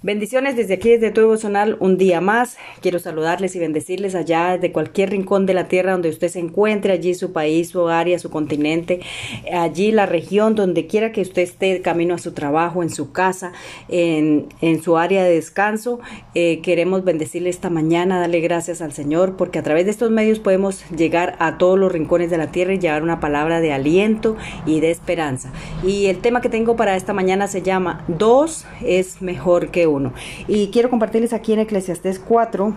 Bendiciones desde aquí, desde tu devocional, un día más. Quiero saludarles y bendecirles allá de cualquier rincón de la tierra donde usted se encuentre, allí su país, su área, su continente, allí la región, donde quiera que usted esté, camino a su trabajo, en su casa, en, en su área de descanso. Eh, queremos bendecirle esta mañana, darle gracias al Señor, porque a través de estos medios podemos llegar a todos los rincones de la tierra y llevar una palabra de aliento y de esperanza. Y el tema que tengo para esta mañana se llama Dos es mejor que Y quiero compartirles aquí en Eclesiastés 4,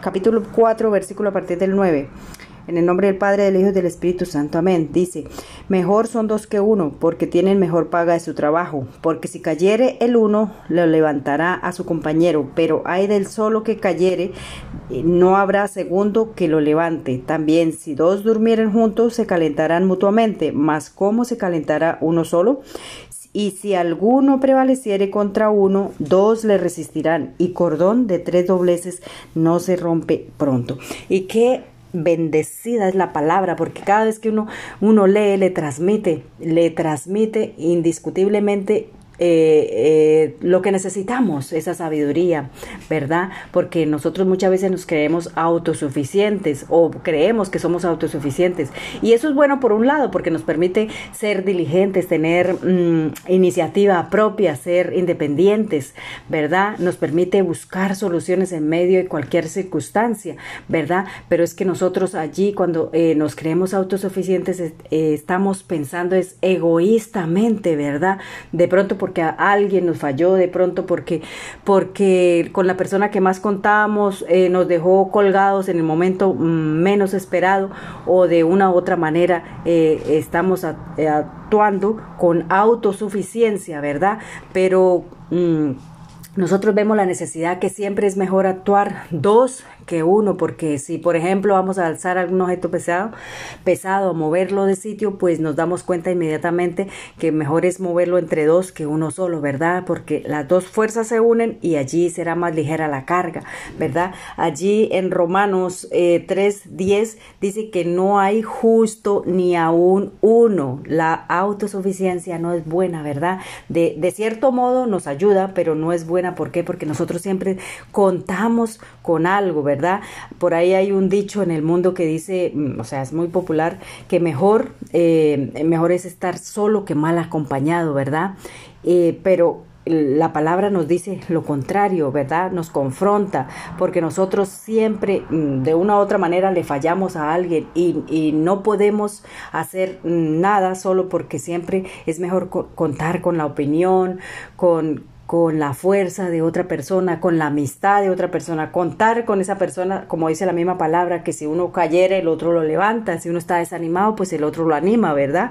capítulo 4, versículo a partir del 9. En el nombre del Padre, del Hijo y del Espíritu Santo. Amén. Dice, mejor son dos que uno, porque tienen mejor paga de su trabajo. Porque si cayere el uno, lo levantará a su compañero. Pero hay del solo que cayere, eh, no habrá segundo que lo levante. También si dos durmieren juntos, se calentarán mutuamente. Mas ¿cómo se calentará uno solo? Y si alguno prevaleciere contra uno, dos le resistirán, y cordón de tres dobleces no se rompe pronto. Y qué bendecida es la palabra, porque cada vez que uno, uno lee, le transmite, le transmite indiscutiblemente eh, eh, lo que necesitamos, esa sabiduría, ¿verdad? Porque nosotros muchas veces nos creemos autosuficientes o creemos que somos autosuficientes. Y eso es bueno por un lado, porque nos permite ser diligentes, tener mm, iniciativa propia, ser independientes, ¿verdad? Nos permite buscar soluciones en medio de cualquier circunstancia, ¿verdad? Pero es que nosotros allí, cuando eh, nos creemos autosuficientes, estamos pensando es egoístamente, ¿verdad? De pronto, porque alguien nos falló, de pronto porque, porque con la persona que más contábamos eh, nos dejó colgados en el momento mm, menos esperado o de una u otra manera eh, estamos eh, actuando con autosuficiencia, ¿verdad? Pero... Mm, nosotros vemos la necesidad que siempre es mejor actuar dos que uno, porque si por ejemplo vamos a alzar algún objeto pesado, pesado, moverlo de sitio, pues nos damos cuenta inmediatamente que mejor es moverlo entre dos que uno solo, ¿verdad? Porque las dos fuerzas se unen y allí será más ligera la carga, ¿verdad? Allí en Romanos eh, 3.10 dice que no hay justo ni aún uno. La autosuficiencia no es buena, ¿verdad? De, de cierto modo nos ayuda, pero no es buena. ¿Por qué? Porque nosotros siempre contamos con algo, ¿verdad? Por ahí hay un dicho en el mundo que dice, mm, o sea, es muy popular, que mejor, eh, mejor es estar solo que mal acompañado, ¿verdad? Eh, pero la palabra nos dice lo contrario, ¿verdad? Nos confronta, porque nosotros siempre mm, de una u otra manera le fallamos a alguien y no podemos hacer nada solo porque siempre es mejor contar con la opinión, con, con la fuerza de otra persona, con la amistad de otra persona, contar con esa persona, como dice la misma palabra, que si uno cayera, el otro lo levanta, si uno está desanimado, pues el otro lo anima, ¿verdad?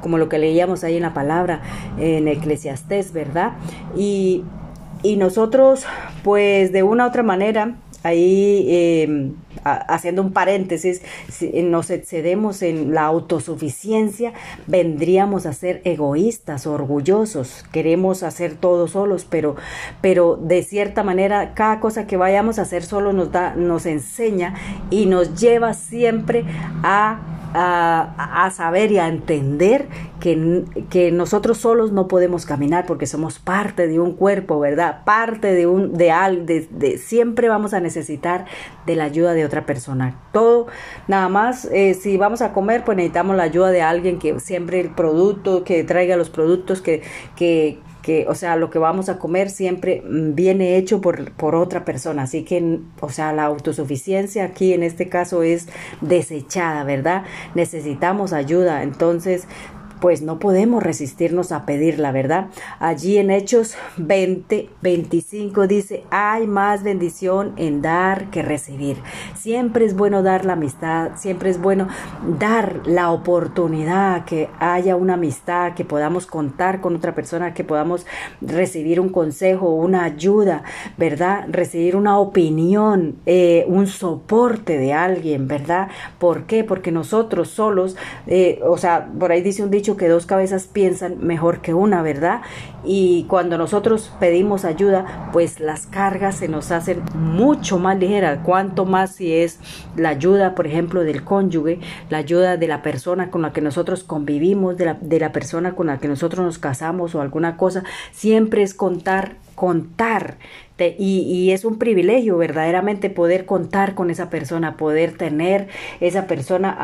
Como lo que leíamos ahí en la palabra, en Eclesiastés, ¿verdad? Y, y nosotros, pues de una u otra manera, ahí eh, haciendo un paréntesis, si nos excedemos en la autosuficiencia, vendríamos a ser egoístas, orgullosos, queremos hacer todo solos, pero, pero de cierta manera cada cosa que vayamos a hacer solo nos da, nos enseña y nos lleva siempre a a, saber y a entender que, que, nosotros solos no podemos caminar porque somos parte de un cuerpo, ¿verdad? Parte de un, de, de, de siempre vamos a necesitar de la ayuda de otra persona. Todo, nada más, eh, si vamos a comer, pues necesitamos la ayuda de alguien que siempre el producto, que traiga los productos, que, que, que, o sea, lo que vamos a comer siempre mm, viene hecho por, por otra persona. Así que, o sea, la autosuficiencia aquí en este caso es desechada, ¿verdad? Necesitamos ayuda. Entonces, pues no podemos resistirnos a pedir la verdad. Allí en Hechos 20, 25 dice, hay más bendición en dar que recibir. Siempre es bueno dar la amistad, siempre es bueno dar la oportunidad, que haya una amistad, que podamos contar con otra persona, que podamos recibir un consejo, una ayuda, ¿verdad? Recibir una opinión, eh, un soporte de alguien, ¿verdad? ¿Por qué? Porque nosotros solos, eh, o sea, por ahí dice un dicho, que dos cabezas piensan mejor que una, ¿verdad? Y cuando nosotros pedimos ayuda, pues las cargas se nos hacen mucho más ligeras. Cuanto más si es la ayuda, por ejemplo, del cónyuge, la ayuda de la persona con la que nosotros convivimos, de la, de la persona con la que nosotros nos casamos o alguna cosa, siempre es contar contar y, es un privilegio verdaderamente poder contar con esa persona, poder tener esa persona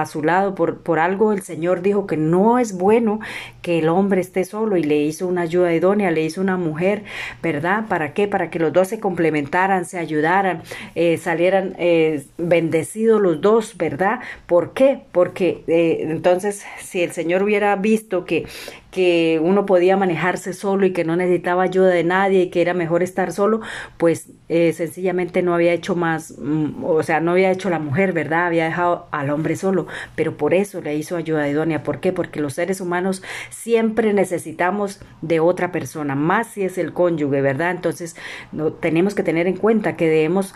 a, su lado. Por, por algo el Señor dijo que no es bueno que el hombre esté solo y le hizo una ayuda idónea, le hizo una mujer, ¿verdad? ¿Para qué? Para que los dos se complementaran, se ayudaran, eh, salieran eh, bendecidos los dos, ¿verdad? ¿Por qué? Porque eh, entonces si el Señor hubiera visto que que uno podía manejarse solo y que no necesitaba ayuda de nadie y que era mejor estar solo, pues eh, sencillamente no había hecho más, mm, o sea, no había hecho la mujer, ¿verdad? Había dejado al hombre solo, pero por eso le hizo ayuda idónea. ¿Por qué? Porque los seres humanos siempre necesitamos de otra persona, más si es el cónyuge, ¿verdad? Entonces, no, tenemos que tener en cuenta que debemos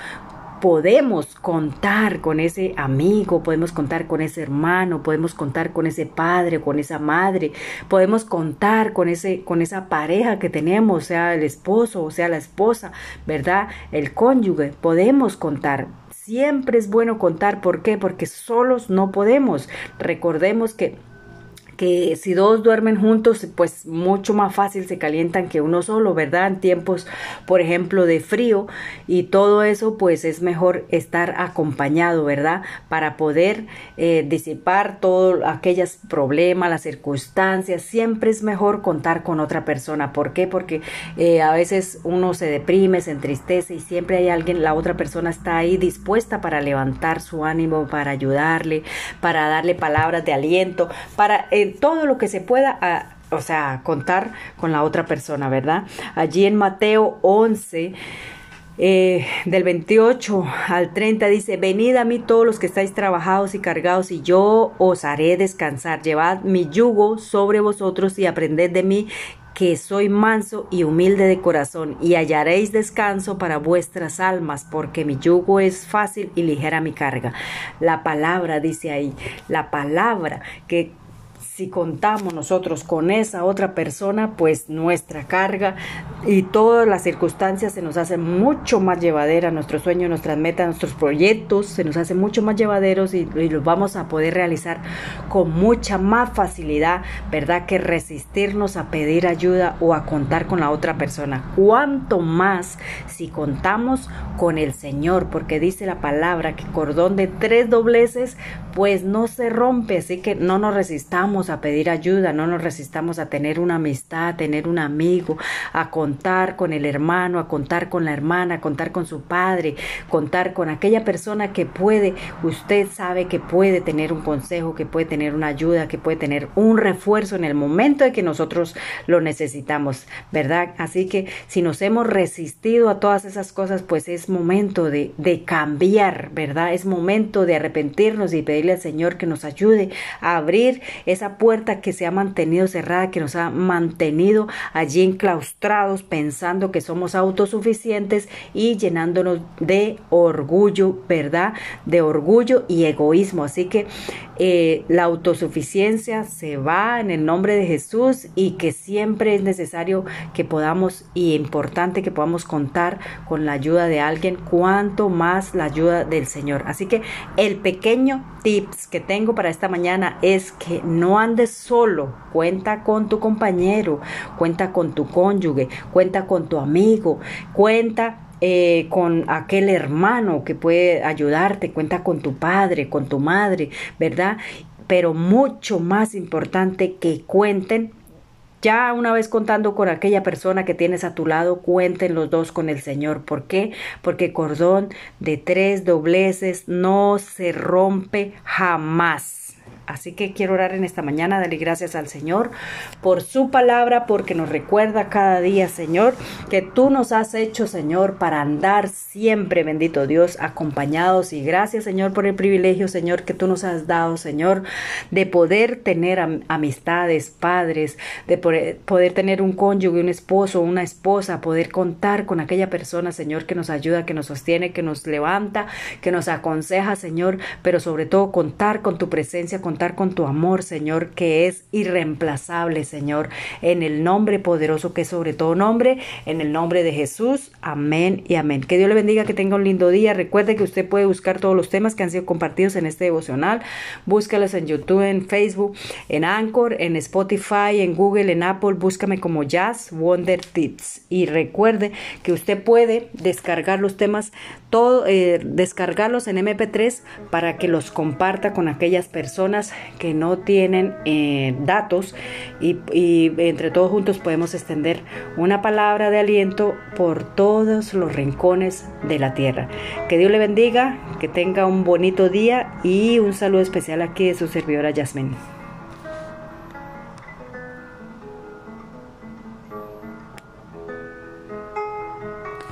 podemos contar con ese amigo, podemos contar con ese hermano, podemos contar con ese padre, con esa madre, podemos contar con ese con esa pareja que tenemos, sea el esposo o sea la esposa, ¿verdad? El cónyuge, podemos contar. Siempre es bueno contar, ¿por qué? Porque solos no podemos. Recordemos que que si dos duermen juntos, pues mucho más fácil se calientan que uno solo, ¿verdad? En tiempos, por ejemplo, de frío y todo eso, pues es mejor estar acompañado, ¿verdad? Para poder eh, disipar todos aquellos problemas, las circunstancias, siempre es mejor contar con otra persona. ¿Por qué? Porque eh, a veces uno se deprime, se entristece y siempre hay alguien, la otra persona está ahí dispuesta para levantar su ánimo, para ayudarle, para darle palabras de aliento, para... Eh, todo lo que se pueda, o sea, contar con la otra persona, ¿verdad? Allí en Mateo 11. Eh, del 28 al 30 dice, venid a mí todos los que estáis trabajados y cargados y yo os haré descansar. Llevad mi yugo sobre vosotros y aprended de mí que soy manso y humilde de corazón, y hallaréis descanso para vuestras almas, porque mi yugo es fácil y ligera mi carga. La palabra dice ahí, la palabra que si contamos nosotros con esa otra persona, pues nuestra carga y todas las circunstancias se nos hacen mucho más llevadera, nuestros sueños, nuestras metas, nuestros proyectos se nos hacen mucho más llevaderos y, los vamos a poder realizar con mucha más facilidad, ¿verdad? Que resistirnos a pedir ayuda o a contar con la otra persona. Cuanto más si contamos con el Señor, porque dice la palabra que cordón de tres dobleces, pues no se rompe, así que no nos resistamos a pedir ayuda, no nos resistamos a tener una amistad, a tener un amigo, a contar con el hermano, a contar con la hermana, a contar con su padre, contar con aquella persona que puede, usted sabe que puede tener un consejo, que puede tener una ayuda, que puede tener un refuerzo en el momento de que nosotros lo necesitamos, ¿verdad? Así que si nos hemos resistido a todas esas cosas, pues es momento de, de cambiar, ¿verdad? Es momento de arrepentirnos y pedirle al Señor que nos ayude a abrir esa puerta que se ha mantenido cerrada, que nos ha mantenido allí enclaustrados pensando que somos autosuficientes y llenándonos de orgullo, ¿verdad? De orgullo y egoísmo. Así que eh, la autosuficiencia se va en el nombre de Jesús y que siempre es necesario que podamos y importante que podamos contar con la ayuda de alguien, cuanto más la ayuda del Señor. Así que el pequeño tips que tengo para esta mañana es que no solo, cuenta con tu compañero, cuenta con tu cónyuge, cuenta con tu amigo, cuenta eh, con aquel hermano que puede ayudarte, cuenta con tu padre, con tu madre, ¿verdad? Pero mucho más importante que cuenten ya una vez contando con aquella persona que tienes a tu lado, cuenten los dos con el Señor. ¿Por qué? Porque cordón de tres dobleces no se rompe jamás. Así que quiero orar en esta mañana, darle gracias al Señor por su palabra, porque nos recuerda cada día, Señor, que tú nos has hecho, Señor, para andar siempre, bendito Dios, acompañados. Y gracias, Señor, por el privilegio, Señor, que tú nos has dado, Señor, de poder tener amistades, padres, de poder tener un cónyuge, un esposo, una esposa, poder contar con aquella persona, Señor, que nos ayuda, que nos sostiene, que nos levanta, que nos aconseja, Señor, pero sobre todo contar con tu presencia, con contar con tu amor, Señor, que es irreemplazable, Señor, en el nombre poderoso que es sobre todo nombre, en el nombre de Jesús. Amén y amén. Que Dios le bendiga, que tenga un lindo día. Recuerde que usted puede buscar todos los temas que han sido compartidos en este devocional. Búscalos en YouTube, en Facebook, en Anchor, en Spotify, en Google, en Apple. Búscame como Jazz Wonder Tips. Y recuerde que usted puede descargar los temas, todo, eh, descargarlos en MP3 para que los comparta con aquellas que no tienen eh, datos y, y entre todos juntos podemos extender una palabra de aliento por todos los rincones de la tierra. Que Dios le bendiga, que tenga un bonito día y un saludo especial aquí de su servidora Yasmin.